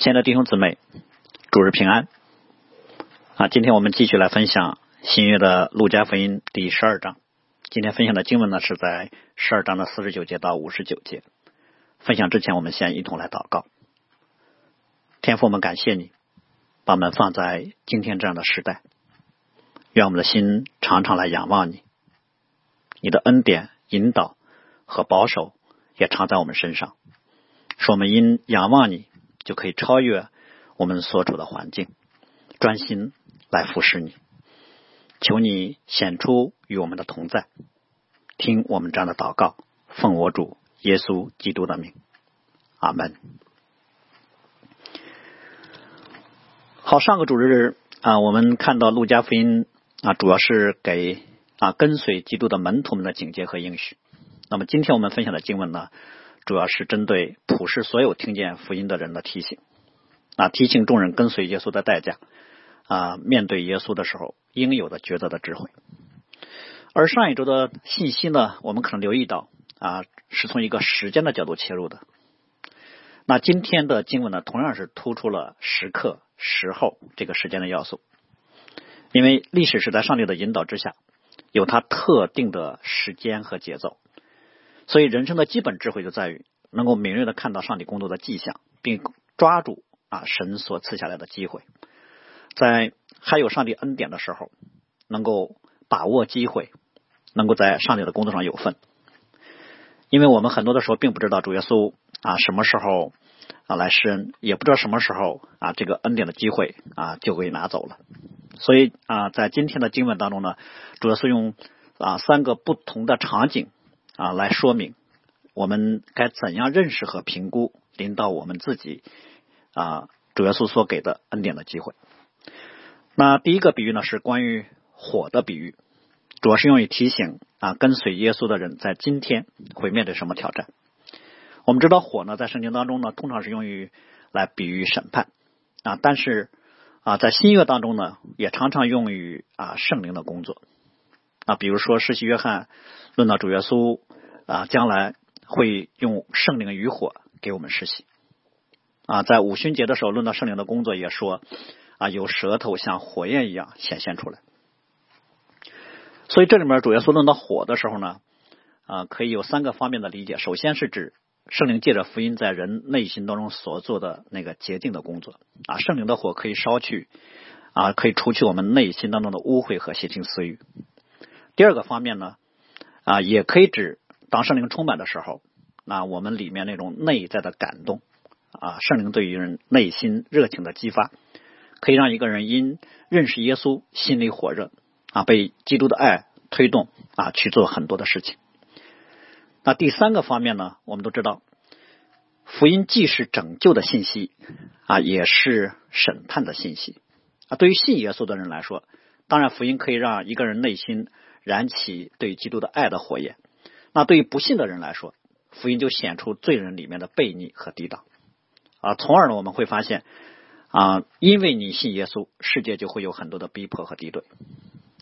亲爱的弟兄姊妹，主日平安啊！今天我们继续来分享新约的路加福音第十二章。今天分享的经文呢是在十二章的四十九节到五十九节。分享之前，我们先一同来祷告。天父，我们感谢你，把我们放在今天这样的时代，愿我们的心常常来仰望你，你的恩典、引导和保守也常在我们身上，使我们因仰望你。就可以超越我们所处的环境，专心来服侍你。求你显出与我们的同在，听我们这样的祷告，奉我主耶稣基督的名，阿门。好，上个主日啊，我们看到路加福音啊，主要是给啊跟随基督的门徒们的警戒和应许。那么今天我们分享的经文呢？主要是针对普世所有听见福音的人的提醒啊，提醒众人跟随耶稣的代价啊，面对耶稣的时候应有的抉择的智慧。而上一周的信息呢，我们可能留意到啊，是从一个时间的角度切入的。那今天的经文呢，同样是突出了时刻、时候这个时间的要素，因为历史是在上帝的引导之下，有它特定的时间和节奏。所以，人生的基本智慧就在于能够敏锐的看到上帝工作的迹象，并抓住啊神所赐下来的机会，在还有上帝恩典的时候，能够把握机会，能够在上帝的工作上有份。因为我们很多的时候并不知道主耶稣啊什么时候啊来施恩，也不知道什么时候啊这个恩典的机会啊就给拿走了。所以啊，在今天的经文当中呢，主要是用啊三个不同的场景。啊，来说明我们该怎样认识和评估领导我们自己啊主耶稣所给的恩典的机会。那第一个比喻呢，是关于火的比喻，主要是用于提醒啊跟随耶稣的人在今天会面对什么挑战。我们知道火呢，在圣经当中呢，通常是用于来比喻审判啊，但是啊，在新约当中呢，也常常用于啊圣灵的工作啊，比如说世袭约翰。论到主耶稣啊，将来会用圣灵与火给我们实习啊，在五旬节的时候，论到圣灵的工作，也说啊，有舌头像火焰一样显现出来。所以这里面主耶稣论到火的时候呢，啊，可以有三个方面的理解。首先是指圣灵借着福音在人内心当中所做的那个洁净的工作啊，圣灵的火可以烧去啊，可以除去我们内心当中的污秽和邪情私欲。第二个方面呢？啊，也可以指当圣灵充满的时候，那我们里面那种内在的感动啊，圣灵对于人内心热情的激发，可以让一个人因认识耶稣心里火热啊，被基督的爱推动啊去做很多的事情。那第三个方面呢，我们都知道，福音既是拯救的信息啊，也是审判的信息啊。对于信耶稣的人来说，当然福音可以让一个人内心。燃起对基督的爱的火焰。那对于不信的人来说，福音就显出罪人里面的悖逆和抵挡啊。从而呢，我们会发现啊，因为你信耶稣，世界就会有很多的逼迫和敌对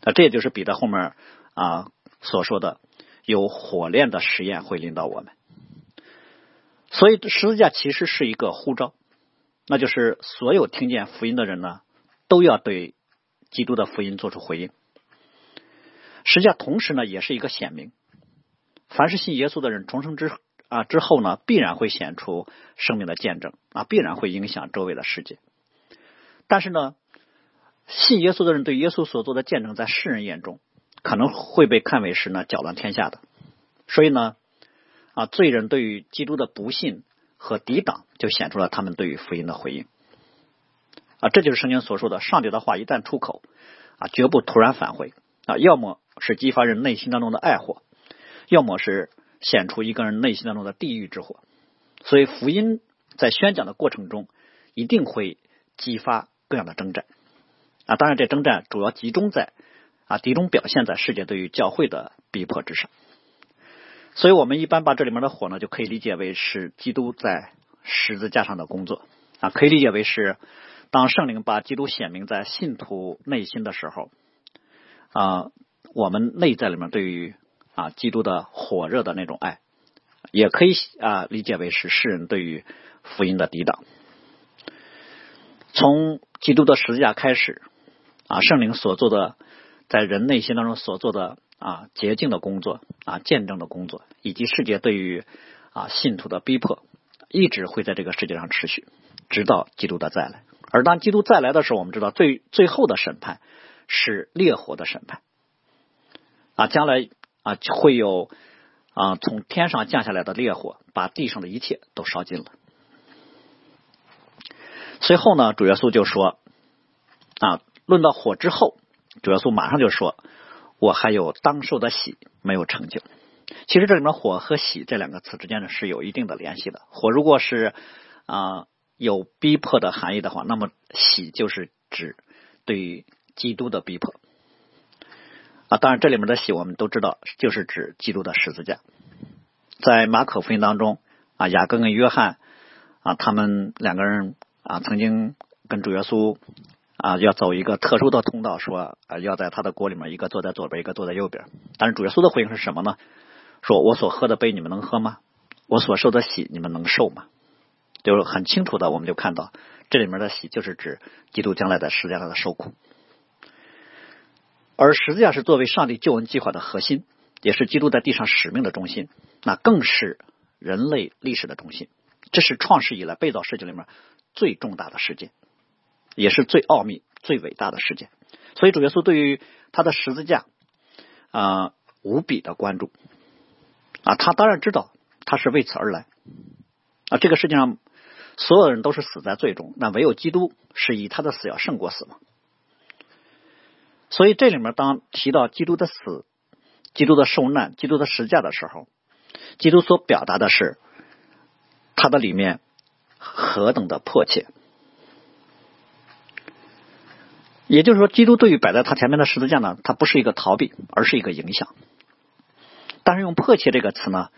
啊。这也就是彼得后面啊所说的有火炼的实验会领导我们。所以十字架其实是一个呼召，那就是所有听见福音的人呢，都要对基督的福音做出回应。实际上，同时呢，也是一个显明。凡是信耶稣的人，重生之啊之后呢，必然会显出生命的见证啊，必然会影响周围的世界。但是呢，信耶稣的人对耶稣所做的见证，在世人眼中可能会被看为是呢搅乱天下的。所以呢，啊，罪人对于基督的不信和抵挡，就显出了他们对于福音的回应。啊，这就是圣经所说的：上帝的话一旦出口，啊，绝不突然返回啊，要么。是激发人内心当中的爱火，要么是显出一个人内心当中的地狱之火。所以福音在宣讲的过程中，一定会激发各样的征战啊。当然，这征战主要集中在啊，集中表现在世界对于教会的逼迫之上。所以我们一般把这里面的火呢，就可以理解为是基督在十字架上的工作啊，可以理解为是当圣灵把基督显明在信徒内心的时候啊。我们内在里面对于啊基督的火热的那种爱，也可以啊理解为是世人对于福音的抵挡。从基督的十字架开始，啊，圣灵所做的在人内心当中所做的啊洁净的工作啊见证的工作，以及世界对于啊信徒的逼迫，一直会在这个世界上持续，直到基督的再来。而当基督再来的时候，我们知道最最后的审判是烈火的审判啊，将来啊会有啊从天上降下来的烈火，把地上的一切都烧尽了。随后呢，主耶稣就说啊，论到火之后，主耶稣马上就说，我还有当受的喜没有成就。其实这里面火和喜这两个词之间呢是有一定的联系的。火如果是啊。有逼迫的含义的话，那么喜就是指对基督的逼迫啊。当然，这里面的喜我们都知道，就是指基督的十字架。在马可福音当中啊，雅各跟约翰啊，他们两个人啊，曾经跟主耶稣啊要走一个特殊的通道，说啊要在他的国里面，一个坐在左边，一个坐在右边。但是主耶稣的回应是什么呢？说我所喝的杯你们能喝吗？我所受的喜你们能受吗？就是很清楚的，我们就看到这里面的喜，就是指基督将来在十字架上的受苦，而十字架是作为上帝救恩计划的核心，也是基督在地上使命的中心，那更是人类历史的中心。这是创世以来被造世界里面最重大的事件，也是最奥秘、最伟大的事件。所以主耶稣对于他的十字架啊无比的关注啊，他当然知道他是为此而来啊，这个世界上。所有人都是死在最终，那唯有基督是以他的死要胜过死亡。所以这里面当提到基督的死、基督的受难、基督的十架的时候，基督所表达的是他的里面何等的迫切。也就是说，基督对于摆在他前面的十字架呢，它不是一个逃避，而是一个影响。但是用“迫切”这个词呢，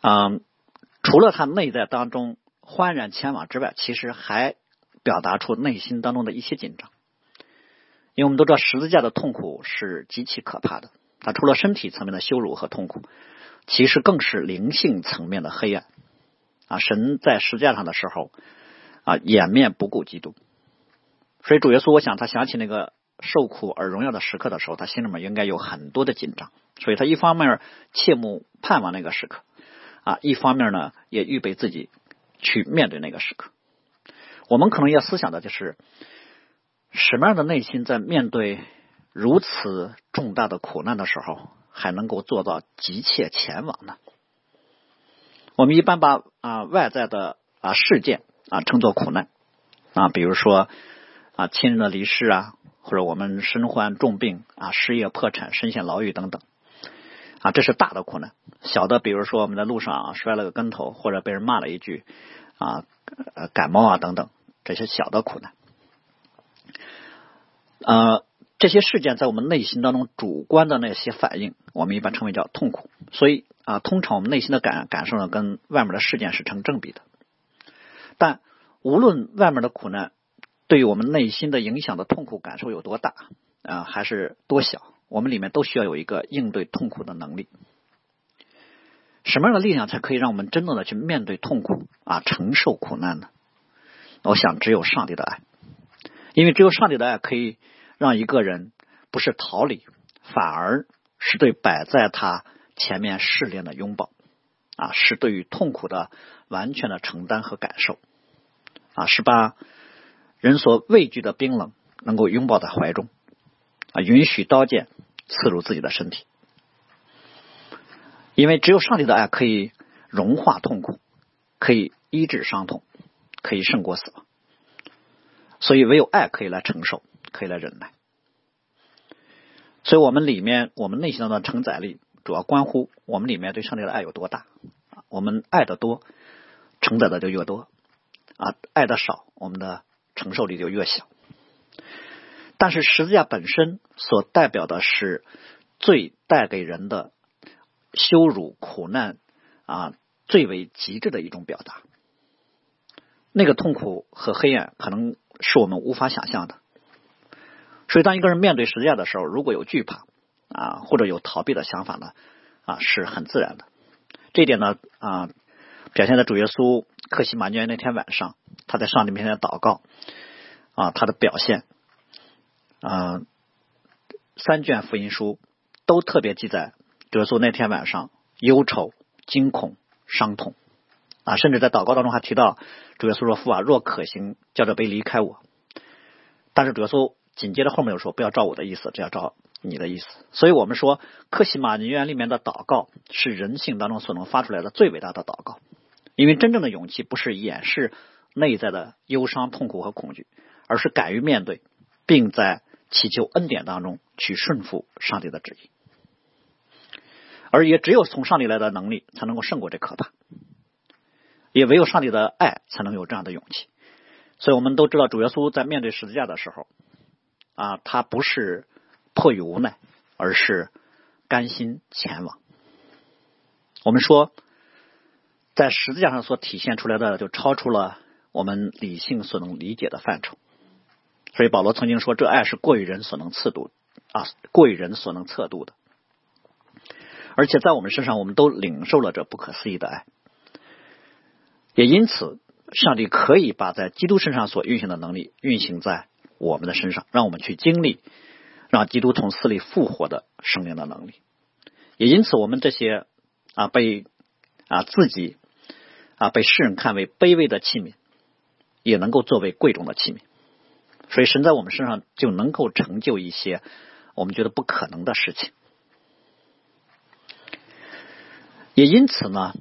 嗯，除了他内在当中。欢然前往之外，其实还表达出内心当中的一些紧张，因为我们都知道十字架的痛苦是极其可怕的。它除了身体层面的羞辱和痛苦，其实更是灵性层面的黑暗。啊，神在十字架上的时候，啊，掩面不顾基督。所以主耶稣，我想他想起那个受苦而荣耀的时刻的时候，他心里面应该有很多的紧张。所以他一方面切慕盼望那个时刻，啊，一方面呢也预备自己。去面对那个时刻，我们可能要思想的就是什么样的内心在面对如此重大的苦难的时候，还能够做到急切前往呢？我们一般把啊外在的啊事件啊称作苦难啊，比如说啊亲人的离世啊，或者我们身患重病啊失业破产身陷牢狱等等啊，这是大的苦难。小的，比如说我们在路上摔了个跟头，或者被人骂了一句。啊，感冒啊，等等，这些小的苦难，呃，这些事件在我们内心当中主观的那些反应，我们一般称为叫痛苦。所以啊，通常我们内心的感感受呢，跟外面的事件是成正比的。但无论外面的苦难对于我们内心的影响的痛苦感受有多大啊，还是多小，我们里面都需要有一个应对痛苦的能力。什么样的力量才可以让我们真正的去面对痛苦啊，承受苦难呢？我想只有上帝的爱，因为只有上帝的爱可以让一个人不是逃离，反而是对摆在他前面试炼的拥抱啊，是对于痛苦的完全的承担和感受啊，是把人所畏惧的冰冷能够拥抱在怀中啊，允许刀剑刺入自己的身体。因为只有上帝的爱可以融化痛苦，可以医治伤痛，可以胜过死亡，所以唯有爱可以来承受，可以来忍耐。所以，我们里面我们内心的承载力，主要关乎我们里面对上帝的爱有多大。我们爱的多，承载的就越多；啊，爱的少，我们的承受力就越小。但是，十字架本身所代表的是最带给人的。羞辱、苦难啊，最为极致的一种表达。那个痛苦和黑暗，可能是我们无法想象的。所以，当一个人面对十字架的时候，如果有惧怕啊，或者有逃避的想法呢，啊，是很自然的。这一点呢，啊，表现在主耶稣克西马尼园那天晚上，他在上帝面前祷告啊，他的表现，啊，三卷福音书都特别记载，主耶稣那天晚上忧愁、惊恐、伤痛，啊，甚至在祷告当中还提到，主耶稣说：“父啊，若可行，叫这杯离开我。”但是主耶稣紧接着后面又说：“不要照我的意思，只要照你的意思。”所以我们说，克西马尼园里面的祷告是人性当中所能发出来的最伟大的祷告，因为真正的勇气不是掩饰内在的忧伤、痛苦和恐惧。而是敢于面对，并在祈求恩典当中去顺服上帝的旨意，而也只有从上帝来的能力才能够胜过这可怕，也唯有上帝的爱才能有这样的勇气。所以我们都知道，主耶稣在面对十字架的时候，啊，他不是迫于无奈，而是甘心前往。我们说，在十字架上所体现出来的，就超出了我们理性所能理解的范畴。所以保罗曾经说：“这爱是过于人所能测度啊，过于人所能测度的。而且在我们身上，我们都领受了这不可思议的爱。也因此，上帝可以把在基督身上所运行的能力运行在我们的身上，让我们去经历让基督从死里复活的生命的能力。也因此，我们这些啊被啊自己啊被世人看为卑微的器皿，也能够作为贵重的器皿。”所以，神在我们身上就能够成就一些我们觉得不可能的事情。也因此呢，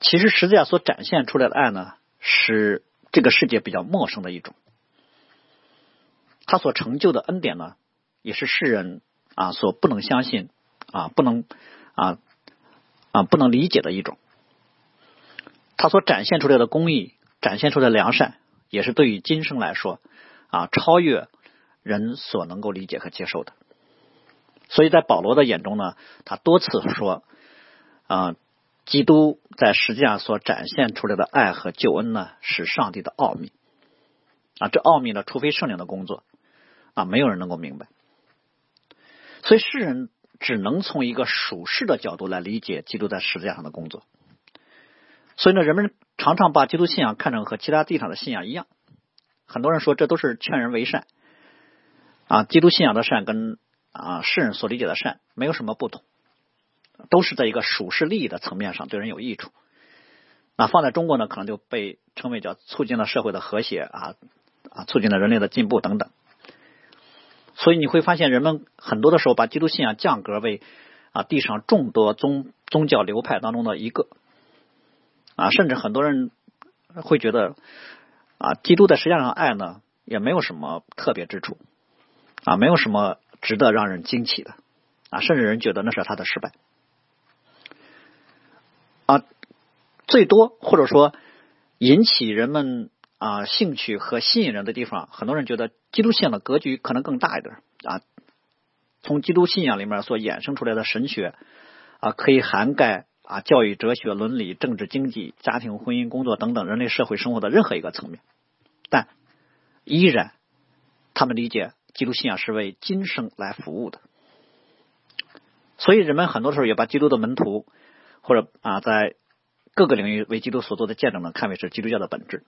其实十字架所展现出来的爱呢，是这个世界比较陌生的一种。他所成就的恩典呢，也是世人啊所不能相信啊不能啊啊不能理解的一种。他所展现出来的公义，展现出来的良善，也是对于今生来说。啊，超越人所能够理解和接受的。所以在保罗的眼中呢，他多次说，啊，基督在实际上所展现出来的爱和救恩呢，是上帝的奥秘。啊，这奥秘呢，除非圣灵的工作，啊，没有人能够明白。所以世人只能从一个属世的角度来理解基督在十字架上的工作。所以呢，人们常常把基督信仰看成和其他地上的信仰一样。很多人说这都是劝人为善啊，基督信仰的善跟啊世人所理解的善没有什么不同，都是在一个属世利益的层面上对人有益处。那放在中国呢，可能就被称为叫促进了社会的和谐啊啊，促进了人类的进步等等。所以你会发现，人们很多的时候把基督信仰降格为啊地上众多宗宗教流派当中的一个。啊，甚至很多人会觉得。啊，基督在实际上爱呢，也没有什么特别之处，啊，没有什么值得让人惊奇的，啊，甚至人觉得那是他的失败，啊，最多或者说引起人们啊兴趣和吸引人的地方，很多人觉得基督信仰的格局可能更大一点啊，从基督信仰里面所衍生出来的神学啊，可以涵盖。啊，教育、哲学、伦理、政治、经济、家庭、婚姻、工作等等人类社会生活的任何一个层面，但依然，他们理解基督信仰是为今生来服务的。所以人们很多时候也把基督的门徒或者啊在各个领域为基督所做的见证呢，看为是基督教的本质。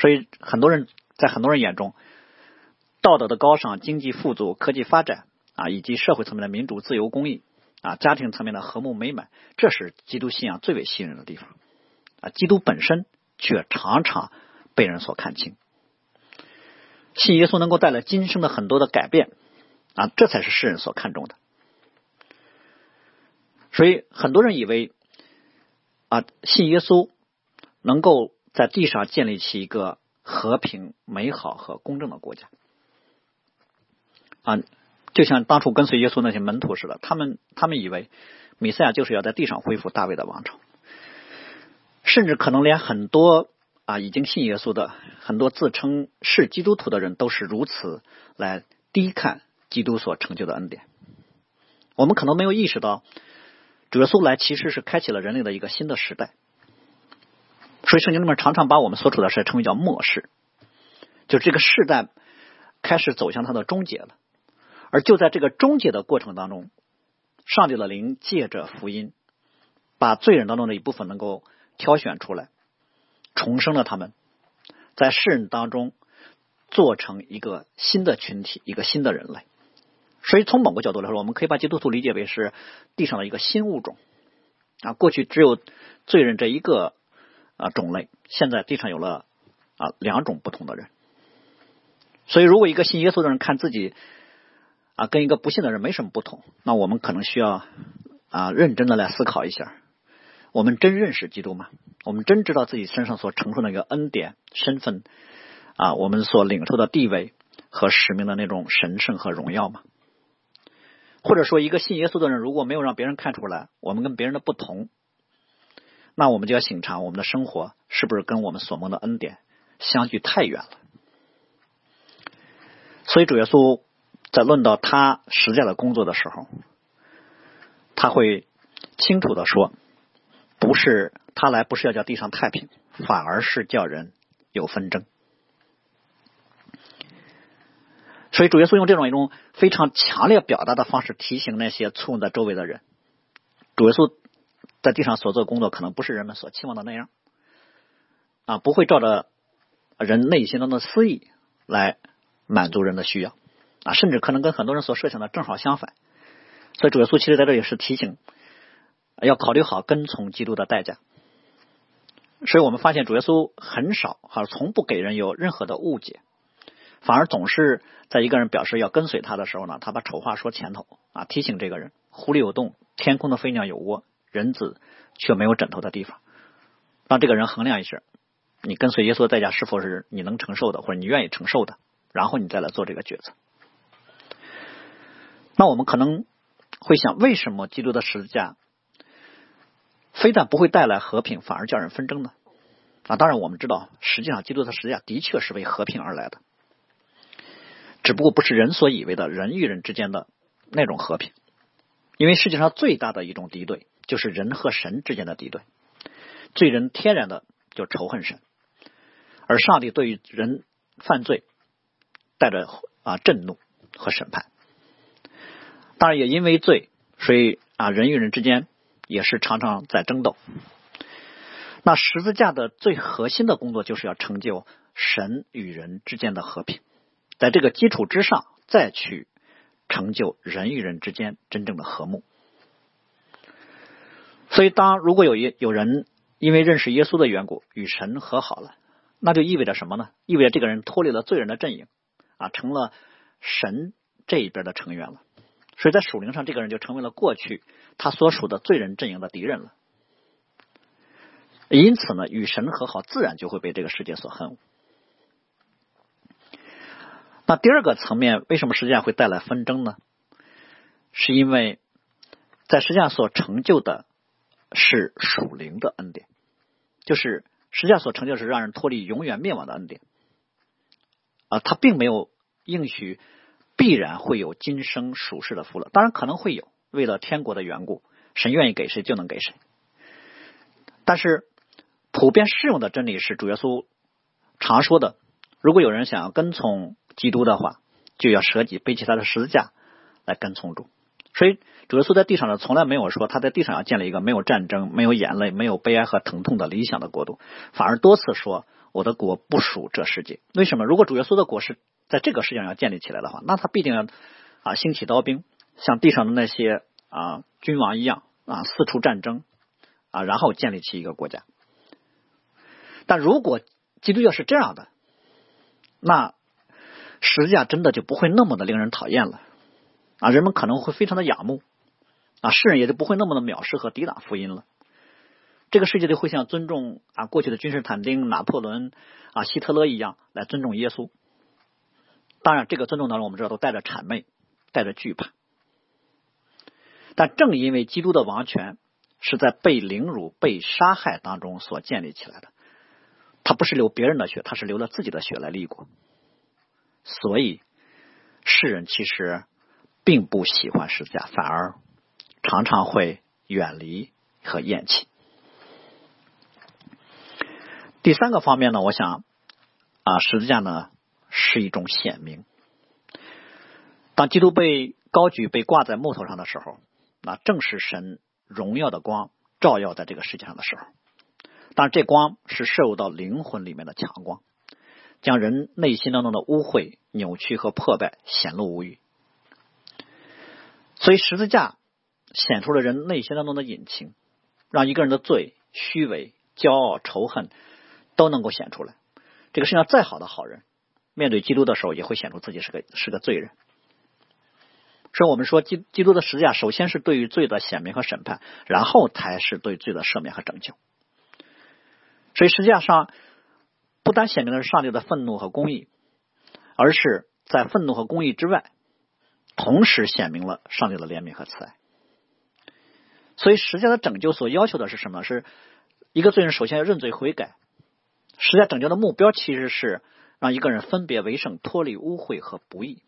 所以很多人在很多人眼中，道德的高尚、经济富足、科技发展啊，以及社会层面的民主、自由、公益。啊，家庭层面的和睦美满，这是基督信仰最为吸引人的地方。啊，基督本身却常常被人所看清。信耶稣能够带来今生的很多的改变，啊，这才是世人所看重的。所以很多人以为，啊，信耶稣能够在地上建立起一个和平、美好和公正的国家。啊。就像当初跟随耶稣那些门徒似的，他们他们以为米赛亚就是要在地上恢复大卫的王朝，甚至可能连很多啊已经信耶稣的很多自称是基督徒的人都是如此来低看基督所成就的恩典。我们可能没有意识到，主耶稣来其实是开启了人类的一个新的时代。所以圣经里面常常把我们所处的事称为叫末世，就这个世代开始走向它的终结了。而就在这个终结的过程当中，上帝的灵借着福音，把罪人当中的一部分能够挑选出来，重生了他们，在世人当中做成一个新的群体，一个新的人类。所以从某个角度来说，我们可以把基督徒理解为是地上的一个新物种啊。过去只有罪人这一个啊种类，现在地上有了啊两种不同的人。所以，如果一个信耶稣的人看自己啊跟一个不信的人没什么不同，那我们可能需要啊认真的来思考一下：我们真认识基督吗？我们真知道自己身上所承受的一个恩典、身份啊，我们所领受的地位和使命的那种神圣和荣耀吗？或者说，一个信耶稣的人如果没有让别人看出来我们跟别人的不同，那我们就要醒察我们的生活是不是跟我们所蒙的恩典相距太远了。所以主耶稣在论到他实践的工作的时候，他会清楚的说，不是他来不是要叫地上太平，反而是叫人有纷争。所以主耶稣用这种一种非常强烈表达的方式提醒那些簇拥在周围的人，主耶稣在地上所做的工作可能不是人们所期望的那样，啊，不会照着人内心中的私意来。满足人的需要啊，甚至可能跟很多人所设想的正好相反。所以主耶稣其实在这里是提醒，要考虑好跟从基督的代价。所以我们发现主耶稣很少哈，从不给人有任何的误解，反而总是在一个人表示要跟随他的时候呢，他把丑话说前头啊，提醒这个人：狐狸有洞，天空的飞鸟有窝，人子却没有枕头的地方。让这个人衡量一下，你跟随耶稣的代价是否是你能承受的，或者你愿意承受的。然后你再来做这个抉择。那我们可能会想，为什么基督的十字架非但不会带来和平，反而叫人纷争呢？啊，当然我们知道，实际上基督的十字架的确是为和平而来的，只不过不是人所以为的人与人之间的那种和平。因为世界上最大的一种敌对，就是人和神之间的敌对。罪人天然的就仇恨神，而上帝对于人犯罪。带着啊震怒和审判，当然也因为罪，所以啊人与人之间也是常常在争斗。那十字架的最核心的工作就是要成就神与人之间的和平，在这个基础之上再去成就人与人之间真正的和睦。所以，当如果有一有人因为认识耶稣的缘故与神和好了，那就意味着什么呢？意味着这个人脱离了罪人的阵营。啊，成了神这一边的成员了，所以在属灵上，这个人就成为了过去他所属的罪人阵营的敌人了。因此呢，与神和好，自然就会被这个世界所恨恶。那第二个层面，为什么实际上会带来纷争呢？是因为在实际上所成就的是属灵的恩典，就是实际上所成就，是让人脱离永远灭亡的恩典。啊，他并没有应许必然会有今生属世的福乐，当然可能会有，为了天国的缘故，神愿意给谁就能给谁。但是普遍适用的真理是主耶稣常说的：如果有人想要跟从基督的话，就要舍己背起他的十字架来跟从主。所以主耶稣在地上呢，从来没有说他在地上要建立一个没有战争、没有眼泪、没有悲哀和疼痛的理想的国度，反而多次说。我的国不属这世界，为什么？如果主耶稣的国是在这个世界上要建立起来的话，那他必定要啊兴起刀兵，像地上的那些啊君王一样啊四处战争啊，然后建立起一个国家。但如果基督教是这样的，那实际上真的就不会那么的令人讨厌了啊，人们可能会非常的仰慕啊，世人也就不会那么的藐视和抵挡福音了。这个世界就会像尊重啊过去的君士坦丁、拿破仑啊、希特勒一样来尊重耶稣。当然，这个尊重当中，我们知道都带着谄媚，带着惧怕。但正因为基督的王权是在被凌辱、被杀害当中所建立起来的，他不是流别人的血，他是流了自己的血来立国。所以，世人其实并不喜欢十字架，反而常常会远离和厌弃。第三个方面呢，我想啊，十字架呢是一种显明。当基督被高举、被挂在木头上的时候，那正是神荣耀的光照耀在这个世界上的时候。当然，这光是摄入到灵魂里面的强光，将人内心当中的污秽、扭曲和破败显露无余。所以十字架显出了人内心当中的隐情，让一个人的罪、虚伪、骄傲、仇恨都能够显出来。这个世界上再好的好人，面对基督的时候，也会显出自己是个是个罪人。所以我们说，基基督的十字架首先是对于罪的显明和审判，然后才是对罪的赦免和拯救。所以实际上，不单显明的是上帝的愤怒和公义，而是在愤怒和公义之外，同时显明了上帝的怜悯和慈爱。所以，实际的拯救所要求的是什么？是一个罪人首先要认罪悔改。实在拯救的目标其实是让一个人分别为圣，脱离污秽和不义。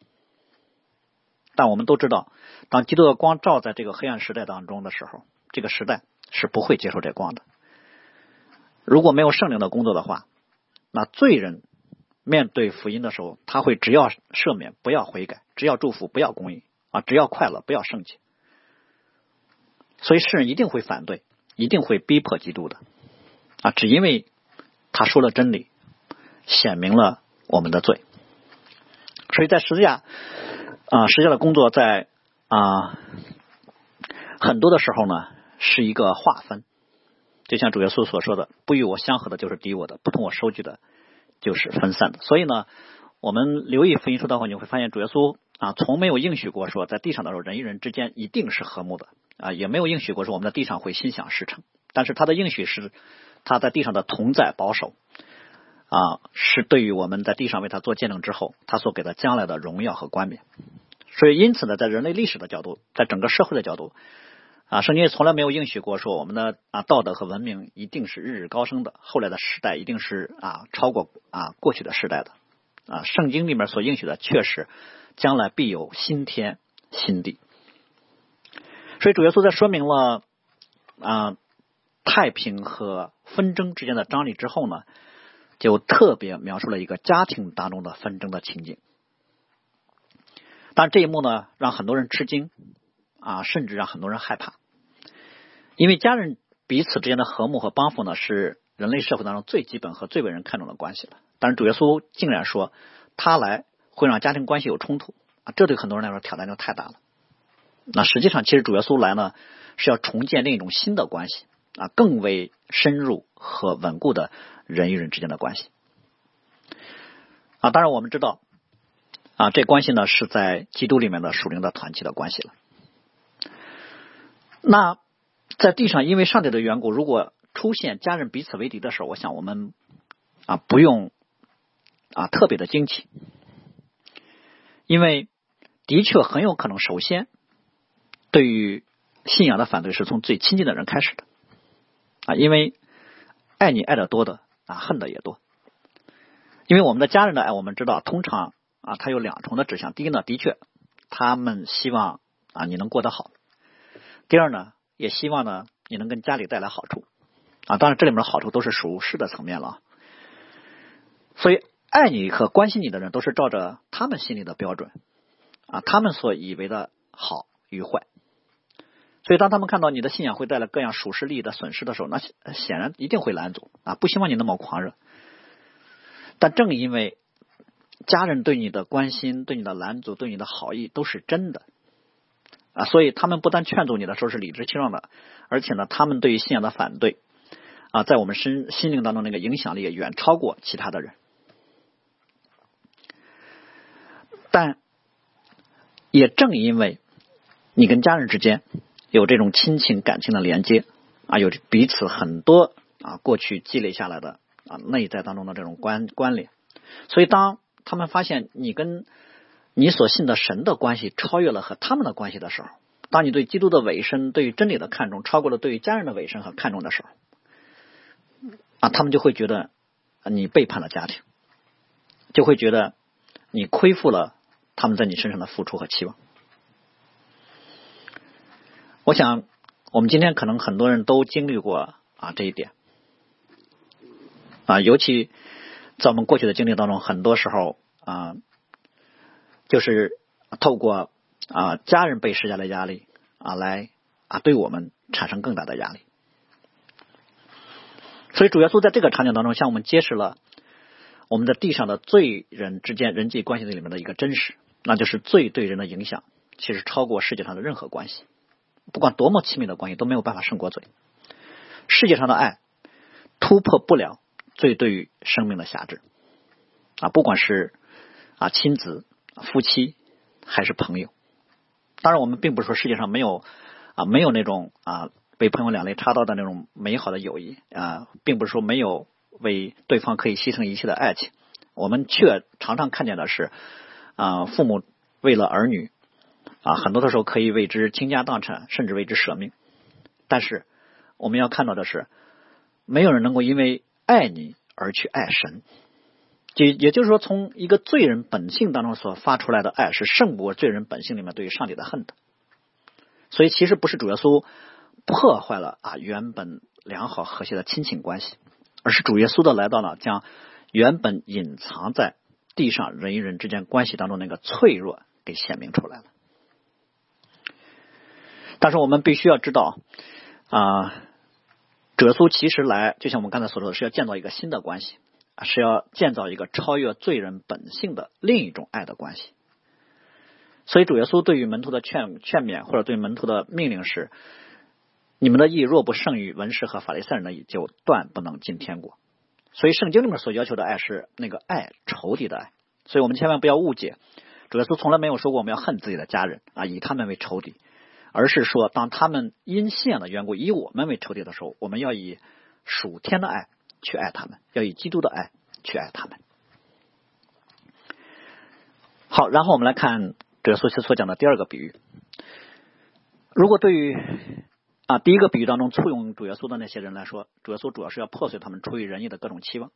但我们都知道，当基督的光照在这个黑暗时代当中的时候，这个时代是不会接受这光的。如果没有圣灵的工作的话，那罪人面对福音的时候，他会只要赦免，不要悔改；只要祝福，不要公义啊；只要快乐，不要圣洁。所以世人一定会反对，一定会逼迫基督的啊！只因为他说了真理，显明了我们的罪。所以在十字架。啊，实际的工作在啊很多的时候呢，是一个划分。就像主耶稣所说的：“不与我相合的，就是敌我的；不同我收据的，就是分散的。”所以呢，我们留意福音书的话，你会发现主耶稣啊，从没有应许过说在地上的时候人与人之间一定是和睦的啊，也没有应许过说我们在地上会心想事成。但是他的应许是他在地上的同在保守啊，是对于我们在地上为他做见证之后，他所给的将来的荣耀和冠冕。所以，因此呢，在人类历史的角度，在整个社会的角度，啊，圣经从来没有应许过说我们的啊道德和文明一定是日日高升的，后来的时代一定是啊超过啊过去的时代的，啊，圣经里面所应许的确实将来必有新天新地。所以主耶稣在说明了啊太平和纷争之间的张力之后呢，就特别描述了一个家庭当中的纷争的情景。但这一幕呢，让很多人吃惊啊，甚至让很多人害怕，因为家人彼此之间的和睦和帮扶呢，是人类社会当中最基本和最为人看重的关系了。但是主耶稣竟然说他来会让家庭关系有冲突啊，这对很多人来说挑战就太大了。那实际上，其实主耶稣来呢，是要重建另一种新的关系啊，更为深入和稳固的人与人之间的关系啊。当然，我们知道。啊，这关系呢是在基督里面的属灵的团契的关系了。那在地上，因为上帝的缘故，如果出现家人彼此为敌的时候，我想我们啊不用啊特别的惊奇，因为的确很有可能，首先对于信仰的反对是从最亲近的人开始的啊，因为爱你爱的多的啊，恨的也多。因为我们的家人的爱，我们知道通常。啊，它有两重的指向。第一呢，的确，他们希望啊你能过得好；第二呢，也希望呢你能跟家里带来好处。啊，当然这里面的好处都是属实的层面了。所以，爱你和关心你的人都是照着他们心里的标准啊，他们所以为的好与坏。所以，当他们看到你的信仰会带来各样属实利益的损失的时候，那显然一定会拦阻啊，不希望你那么狂热。但正因为。家人对你的关心、对你的拦阻、对你的好意都是真的啊，所以他们不但劝阻你的时候是理直气壮的，而且呢，他们对于信仰的反对啊，在我们身心灵当中那个影响力也远超过其他的人。但也正因为你跟家人之间有这种亲情感情的连接啊，有彼此很多啊过去积累下来的啊内在当中的这种关关联，所以当。他们发现你跟你所信的神的关系超越了和他们的关系的时候，当你对基督的委身、对于真理的看重超过了对于家人的委身和看重的时候，啊，他们就会觉得你背叛了家庭，就会觉得你亏负了他们在你身上的付出和期望。我想，我们今天可能很多人都经历过啊这一点，啊，尤其。在我们过去的经历当中，很多时候啊，就是透过啊家人被施加的压力啊，来啊对我们产生更大的压力。所以主耶稣在这个场景当中向我们揭示了我们的地上的罪人之间人际关系里面的一个真实，那就是罪对人的影响其实超过世界上的任何关系，不管多么亲密的关系都没有办法胜过罪。世界上的爱突破不了罪对于生命的辖制啊，不管是啊亲子、夫妻还是朋友。当然，我们并不是说世界上没有啊没有那种啊被朋友两肋插刀的那种美好的友谊啊，并不是说没有为对方可以牺牲一切的爱情。我们却常常看见的是啊，父母为了儿女啊，很多的时候可以为之倾家荡产，甚至为之舍命。但是我们要看到的是，没有人能够因为爱你而去爱神。就也就是说，从一个罪人本性当中所发出来的爱，是胜过罪人本性里面对于上帝的恨的。所以，其实不是主耶稣破坏了啊原本良好和谐的亲情关系，而是主耶稣的来到了，将原本隐藏在地上人与人之间关系当中那个脆弱给显明出来了。但是，我们必须要知道啊，主耶稣其实来，就像我们刚才所说的，是要建造一个新的关系。是要建造一个超越罪人本性的另一种爱的关系，所以主耶稣对于门徒的劝劝勉，或者对门徒的命令是：你们的义若不胜于文士和法利赛人的义，就断不能进天国。所以圣经里面所要求的爱是那个爱仇敌的爱，所以我们千万不要误解，主耶稣从来没有说过我们要恨自己的家人啊，以他们为仇敌，而是说当他们因信仰的缘故以我们为仇敌的时候，我们要以属天的爱。去爱他们，要以基督的爱去爱他们。好，然后我们来看这苏西所讲的第二个比喻。如果对于啊第一个比喻当中簇拥主耶稣的那些人来说，主耶稣主要是要破碎他们出于仁义的各种期望。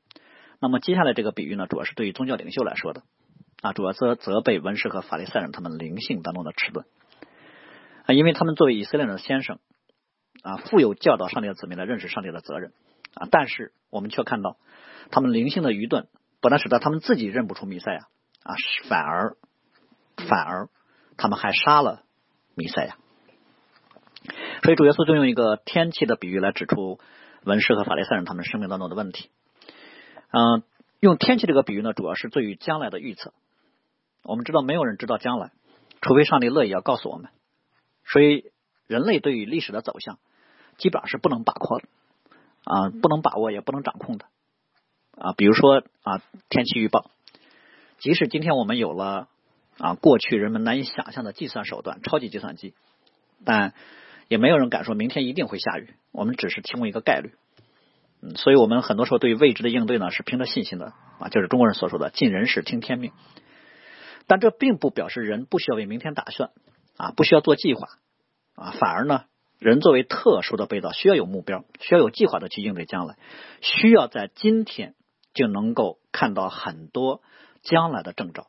那么接下来这个比喻呢，主要是对于宗教领袖来说的啊，主要责责备文士和法利赛人他们灵性当中的迟钝啊，因为他们作为以色列人的先生啊，负有教导上帝的子民来认识上帝的责任。啊！但是我们却看到，他们灵性的愚钝，不但使得他们自己认不出弥赛亚啊，反而反而他们还杀了弥赛亚。所以主耶稣就用一个天气的比喻来指出文士和法利赛人他们生命当中的问题。嗯，用天气这个比喻呢，主要是对于将来的预测。我们知道没有人知道将来，除非上帝乐意要告诉我们。所以人类对于历史的走向，基本上是不能把控的。啊，不能把握也不能掌控的啊，比如说啊，天气预报，即使今天我们有了啊，过去人们难以想象的计算手段——超级计算机，但也没有人敢说明天一定会下雨。我们只是提供一个概率。嗯，所以我们很多时候对于未知的应对呢，是凭着信心的啊，就是中国人所说的“尽人事，听天命”。但这并不表示人不需要为明天打算啊，不需要做计划啊，反而呢。人作为特殊的被造，需要有目标，需要有计划的去应对将来，需要在今天就能够看到很多将来的征兆，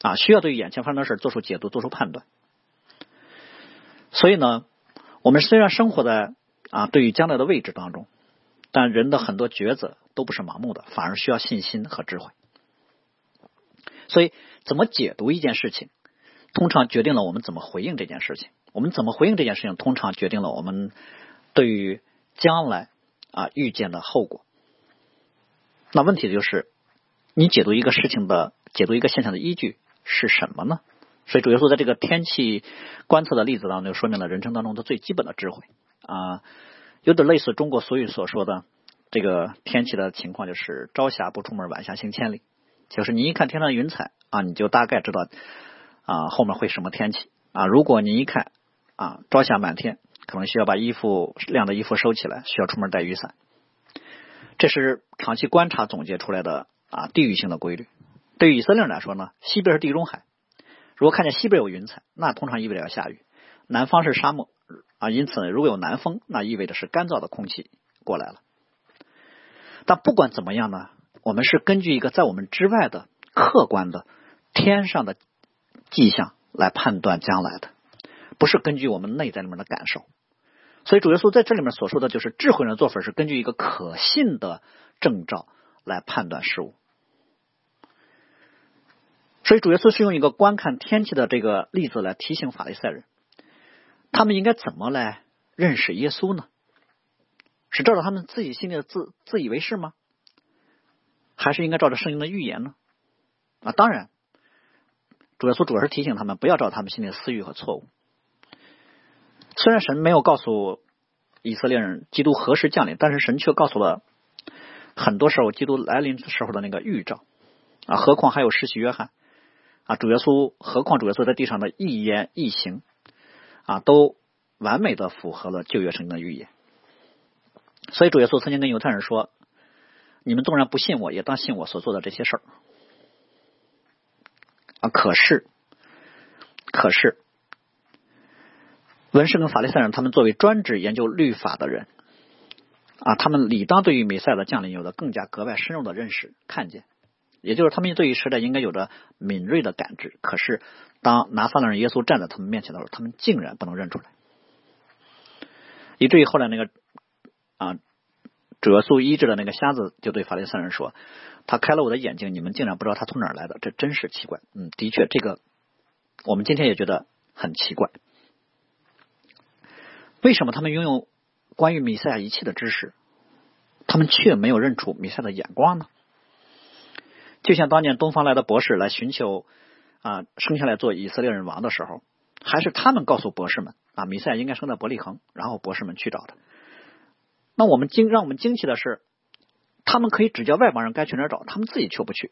啊，需要对眼前发生的事做出解读、做出判断。所以呢，我们虽然生活在啊对于将来的位置当中，但人的很多抉择都不是盲目的，反而需要信心和智慧。所以，怎么解读一件事情，通常决定了我们怎么回应这件事情。我们怎么回应这件事情，通常决定了我们对于将来啊遇见的后果。那问题就是，你解读一个事情的解读一个现象的依据是什么呢？所以主要说，在这个天气观测的例子当中，说明了人生当中的最基本的智慧啊，有点类似中国俗语所说的这个天气的情况，就是朝霞不出门，晚霞行千里。就是你一看天上的云彩啊，你就大概知道啊后面会什么天气啊。如果你一看啊，朝霞满天，可能需要把衣服晾的衣服收起来，需要出门带雨伞。这是长期观察总结出来的啊地域性的规律。对于以色列人来说呢，西边是地中海，如果看见西边有云彩，那通常意味着要下雨；南方是沙漠啊，因此如果有南风，那意味着是干燥的空气过来了。但不管怎么样呢，我们是根据一个在我们之外的客观的天上的迹象来判断将来的。不是根据我们内在里面的感受，所以主耶稣在这里面所说的就是智慧人的做法是根据一个可信的征兆来判断事物。所以主耶稣是用一个观看天气的这个例子来提醒法利赛人，他们应该怎么来认识耶稣呢？是照着他们自己心里的自自以为是吗？还是应该照着圣经的预言呢？啊，当然，主耶稣主要是提醒他们不要照他们心里的私欲和错误。虽然神没有告诉以色列人基督何时降临，但是神却告诉了很多时候基督来临的时候的那个预兆啊。何况还有世袭约翰啊，主耶稣，何况主耶稣在地上的一言一行啊，都完美的符合了旧约圣经的预言。所以主耶稣曾经跟犹太人说：“你们纵然不信我，也当信我所做的这些事儿。”啊，可是，可是。文士跟法利赛人，他们作为专职研究律法的人，啊，他们理当对于美赛的降临有着更加格外深入的认识、看见，也就是他们对于时代应该有着敏锐的感知。可是，当拿撒勒人耶稣站在他们面前的时候，他们竟然不能认出来，以至于后来那个啊，主耶稣医治的那个瞎子就对法利赛人说：“他开了我的眼睛，你们竟然不知道他从哪儿来的，这真是奇怪。”嗯，的确，这个我们今天也觉得很奇怪。为什么他们拥有关于弥赛亚一切的知识，他们却没有认出弥赛的眼光呢？就像当年东方来的博士来寻求啊生下来做以色列人王的时候，还是他们告诉博士们啊弥赛亚应该生在伯利恒，然后博士们去找他。那我们惊让我们惊奇的是，他们可以指教外邦人该去哪儿找，他们自己却不去。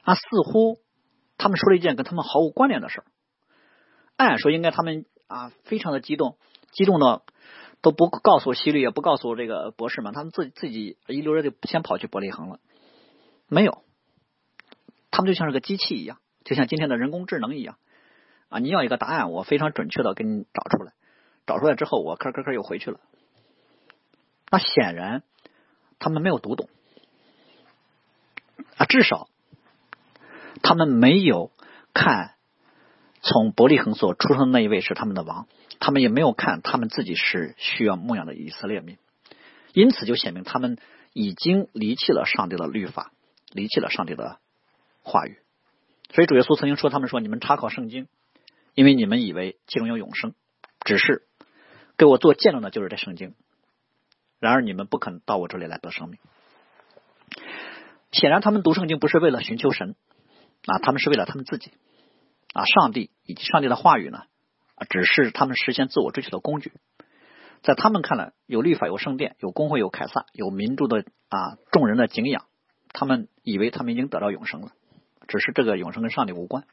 啊，似乎他们说了一件跟他们毫无关联的事儿。按说应该他们。啊，非常的激动，激动的都不告诉希律，也不告诉这个博士们，他们自自己一溜烟就先跑去伯利恒了。没有，他们就像是个机器一样，就像今天的人工智能一样啊！你要一个答案，我非常准确的给你找出来，找出来之后，我吭吭吭又回去了。那显然他们没有读懂啊，至少他们没有看。从伯利恒所出生的那一位是他们的王，他们也没有看他们自己是需要牧养的以色列民，因此就显明他们已经离弃了上帝的律法，离弃了上帝的话语。所以主耶稣曾经说：“他们说你们查考圣经，因为你们以为其中有永生，只是给我做见证的就是这圣经。然而你们不肯到我这里来得生命。显然，他们读圣经不是为了寻求神啊，他们是为了他们自己。”啊，上帝以及上帝的话语呢，啊只是他们实现自我追求的工具。在他们看来，有律法、有圣殿、有工会、有凯撒、有民众的啊众人的敬仰，他们以为他们已经得到永生了。只是这个永生跟上帝无关。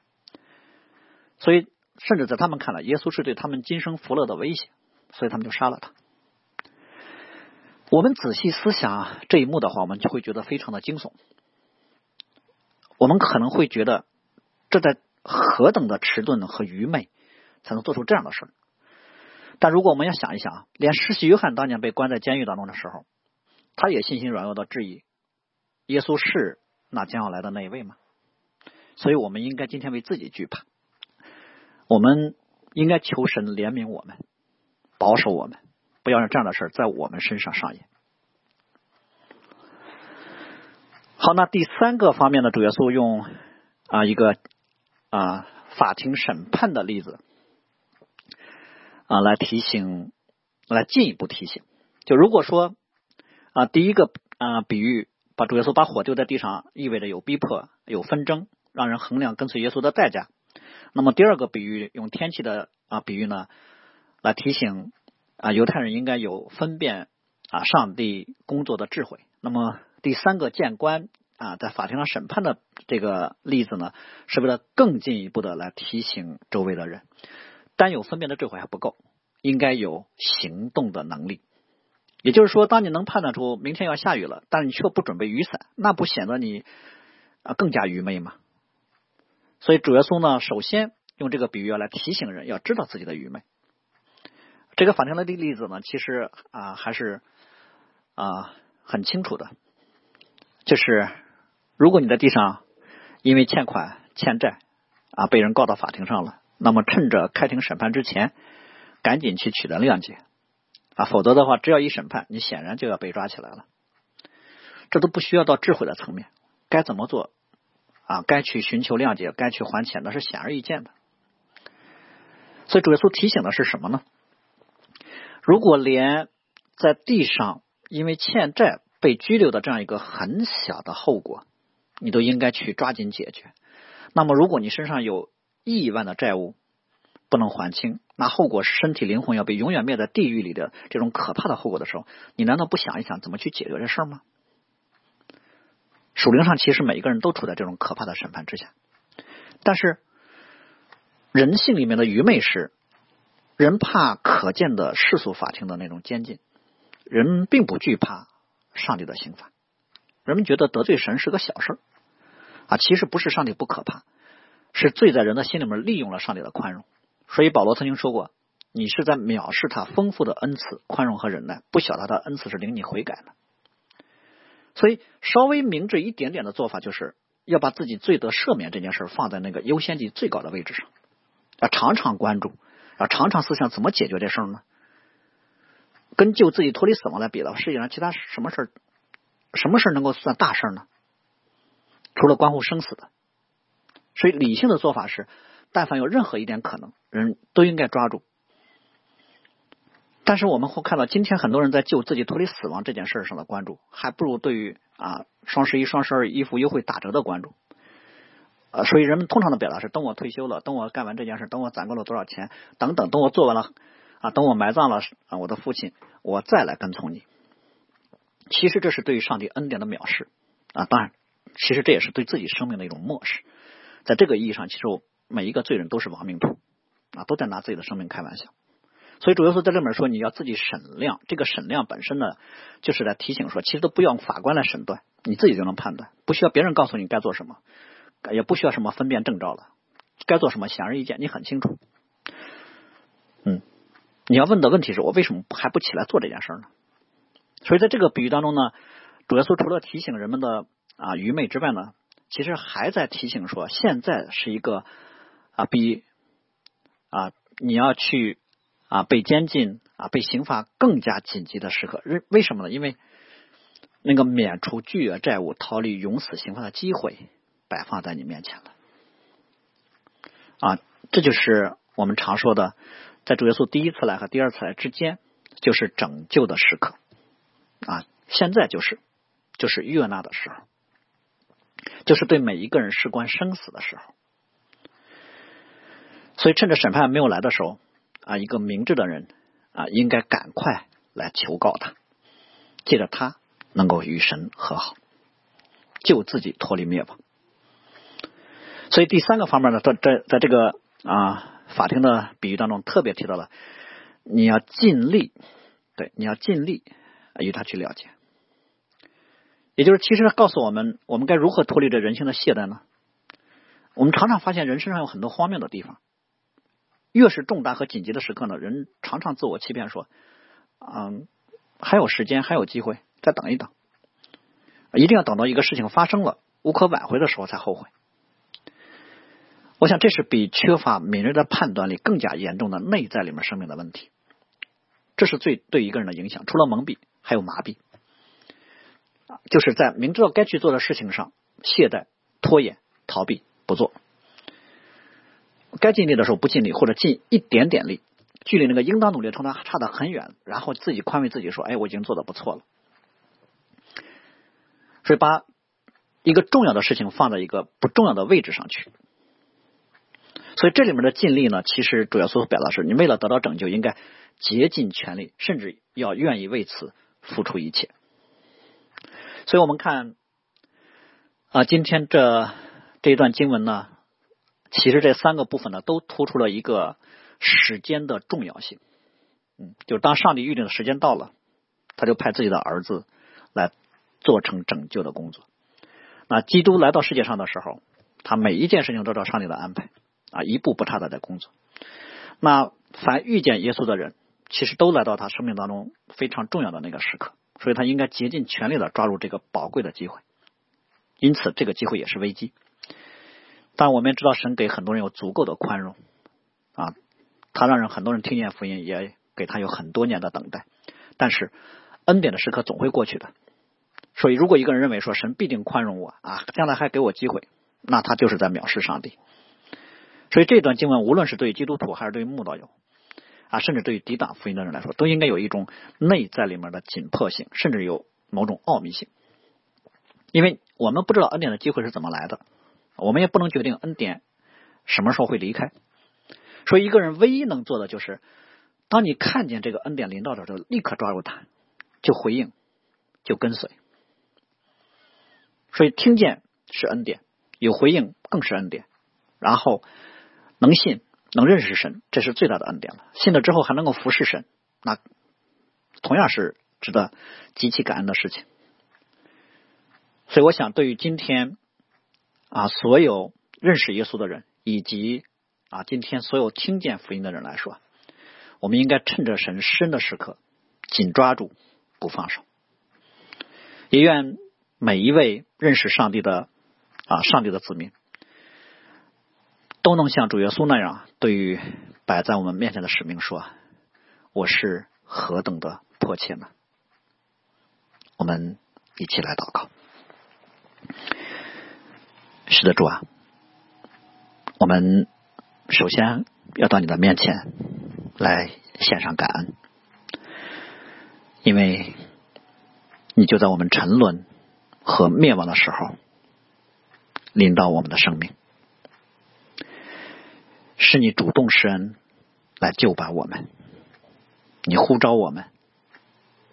所以，甚至在他们看来，耶稣是对他们今生福乐的威胁，所以他们就杀了他。我们仔细思想这一幕的话，我们就会觉得非常的惊悚。我们可能会觉得，这在。何等的迟钝和愚昧，才能做出这样的事儿？但如果我们要想一想，连施洗约翰当年被关在监狱当中的时候，他也信心软弱的质疑耶稣是那将要来的那一位吗？所以，我们应该今天为自己惧怕，我们应该求神怜悯我们，保守我们，不要让这样的事儿在我们身上上演。好，那第三个方面的主耶稣用啊一个。啊，法庭审判的例子啊，来提醒，来进一步提醒。就如果说啊，第一个啊比喻，把主耶稣把火丢在地上，意味着有逼迫、有纷争，让人衡量跟随耶稣的代价。那么第二个比喻，用天气的啊比喻呢，来提醒啊犹太人应该有分辨啊上帝工作的智慧。那么第三个见官。啊，在法庭上审判的这个例子呢，是为了更进一步的来提醒周围的人，单有分辨的智慧还不够，应该有行动的能力。也就是说，当你能判断出明天要下雨了，但是你却不准备雨伞，那不显得你啊更加愚昧吗？所以主耶稣呢，首先用这个比喻来提醒人，要知道自己的愚昧。这个法庭的例例子呢，其实啊还是啊很清楚的，就是。如果你在地上因为欠款欠债啊被人告到法庭上了，那么趁着开庭审判之前，赶紧去取得谅解啊，否则的话，只要一审判，你显然就要被抓起来了。这都不需要到智慧的层面，该怎么做啊？该去寻求谅解，该去还钱，那是显而易见的。所以主耶稣提醒的是什么呢？如果连在地上因为欠债被拘留的这样一个很小的后果，你都应该去抓紧解决。那么，如果你身上有亿万的债务不能还清，那后果是身体灵魂要被永远灭在地狱里的这种可怕的后果的时候，你难道不想一想怎么去解决这事儿吗？属灵上，其实每一个人都处在这种可怕的审判之下，但是人性里面的愚昧是，人怕可见的世俗法庭的那种监禁，人并不惧怕上帝的刑罚，人们觉得得罪神是个小事儿啊，其实不是上帝不可怕，是罪在人的心里面利用了上帝的宽容，所以保罗曾经说过，你是在藐视他丰富的恩赐、宽容和忍耐，不晓得他的恩赐是领你悔改的。所以，稍微明智一点点的做法，就是要把自己罪得赦免这件事放在那个优先级最高的位置上，要常常关注，要常常思想怎么解决这事儿呢？跟救自己脱离死亡来比的话，世界上其他什么事儿，什么事能够算大事呢？除了关乎生死的。所以，理性的做法是，但凡有任何一点可能，人都应该抓住。但是我们会看到，今天很多人在救自己脱离死亡这件事上的关注，还不如对于啊双十一、双十二衣服优惠打折的关注。呃，所以人们通常的表达是：等我退休了，等我干完这件事，等我攒够了多少钱，等等，等我做完了啊，等我埋葬了啊我的父亲，我再来跟从你。其实这是对于上帝恩典的藐视啊！当然，其实这也是对自己生命的一种漠视。在这个意义上，其实我每一个罪人都是亡命徒啊，都在拿自己的生命开玩笑。所以主要是在这里面说，你要自己审量。这个审量本身呢，就是来提醒说，其实都不用法官来审断，你自己就能判断，不需要别人告诉你该做什么，也不需要什么分辨证照了，该做什么显而易见，你很清楚。嗯，你要问的问题是我为什么还不起来做这件事呢？所以在这个比喻当中呢，主耶稣除了提醒人们的啊愚昧之外呢，其实还在提醒说，现在是一个啊比啊你要去。啊，被监禁啊，被刑罚更加紧急的时刻，为为什么呢？因为那个免除巨额债务、逃离永死刑罚的机会摆放在你面前了。啊，这就是我们常说的，在主耶稣第一次来和第二次来之间，就是拯救的时刻。啊，现在就是就是悦纳的时候，就是对每一个人事关生死的时候。所以，趁着审判没有来的时候。啊，一个明智的人啊，应该赶快来求告他，借着他能够与神和好，救自己脱离灭亡。所以第三个方面呢，在在在这个啊法庭的比喻当中，特别提到了你要尽力，对，你要尽力与他去了解。也就是，其实告诉我们，我们该如何脱离这人性的懈怠呢？我们常常发现人身上有很多荒谬的地方。越是重大和紧急的时刻呢，人常常自我欺骗说：“嗯，还有时间，还有机会，再等一等，一定要等到一个事情发生了无可挽回的时候才后悔。”我想这是比缺乏敏锐的判断力更加严重的内在里面生命的问题。这是最对一个人的影响，除了蒙蔽，还有麻痹，就是在明知道该去做的事情上懈怠、拖延、逃避、不做。该尽力的时候不尽力，或者尽一点点力，距离那个应当努力的程度差得很远，然后自己宽慰自己说：“哎，我已经做的不错了。”所以把一个重要的事情放在一个不重要的位置上去。所以这里面的尽力呢，其实主要所表达是你为了得到拯救，应该竭尽全力，甚至要愿意为此付出一切。所以我们看啊，今天这这一段经文呢。其实这三个部分呢，都突出了一个时间的重要性。嗯，就当上帝预定的时间到了，他就派自己的儿子来做成拯救的工作。那基督来到世界上的时候，他每一件事情都照上帝的安排啊，一步不差的在工作。那凡遇见耶稣的人，其实都来到他生命当中非常重要的那个时刻，所以他应该竭尽全力的抓住这个宝贵的机会。因此，这个机会也是危机。但我们知道，神给很多人有足够的宽容啊，他让人很多人听见福音，也给他有很多年的等待。但是恩典的时刻总会过去的，所以如果一个人认为说神必定宽容我啊，将来还给我机会，那他就是在藐视上帝。所以这段经文，无论是对基督徒还是对于慕道友啊，甚至对于抵挡福音的人来说，都应该有一种内在里面的紧迫性，甚至有某种奥秘性，因为我们不知道恩典的机会是怎么来的，我们也不能决定恩典什么时候会离开。所以，一个人唯一能做的就是，当你看见这个恩典临到的时候，立刻抓住它，就回应，就跟随。所以，听见是恩典，有回应更是恩典。然后，能信、能认识神，这是最大的恩典了。信了之后还能够服侍神，那同样是值得极其感恩的事情。所以，我想对于今天啊，所有认识耶稣的人，以及啊，今天所有听见福音的人来说，我们应该趁着神施恩的时刻，紧抓住，不放手。也愿每一位认识上帝的啊，上帝的子民。都能像主耶稣那样，对于摆在我们面前的使命说：“我是何等的迫切呢？”我们一起来祷告。是的，主啊，我们首先要到你的面前来献上感恩，因为你就在我们沉沦和灭亡的时候，临到我们的生命。是你主动施恩来救拔我们，你呼召我们，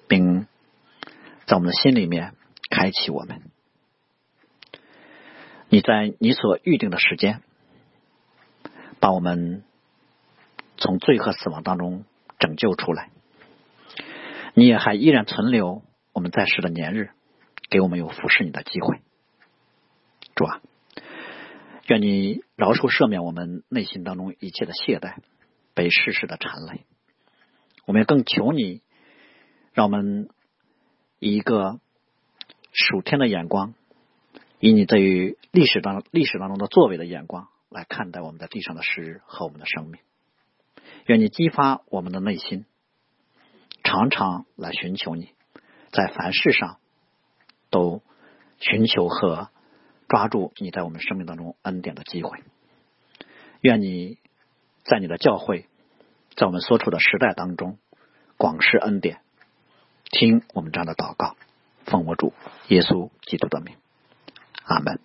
并在我们的心里面开启我们。你在你所预定的时间，把我们从罪和死亡当中拯救出来。你也还依然存留我们在世的年日，给我们有服侍你的机会，主啊。愿你饶恕赦免我们内心当中一切的懈怠，被世事的缠累。我们也更求你，让我们以一个属天的眼光，以你对于历史当历史当中的作为的眼光来看待我们在地上的时日和我们的生命。愿你激发我们的内心，常常来寻求你，在凡事上都寻求和。抓住你在我们生命当中恩典的机会，愿你在你的教会，在我们所处的时代当中广施恩典，听我们这样的祷告，奉我主耶稣基督的名，阿门。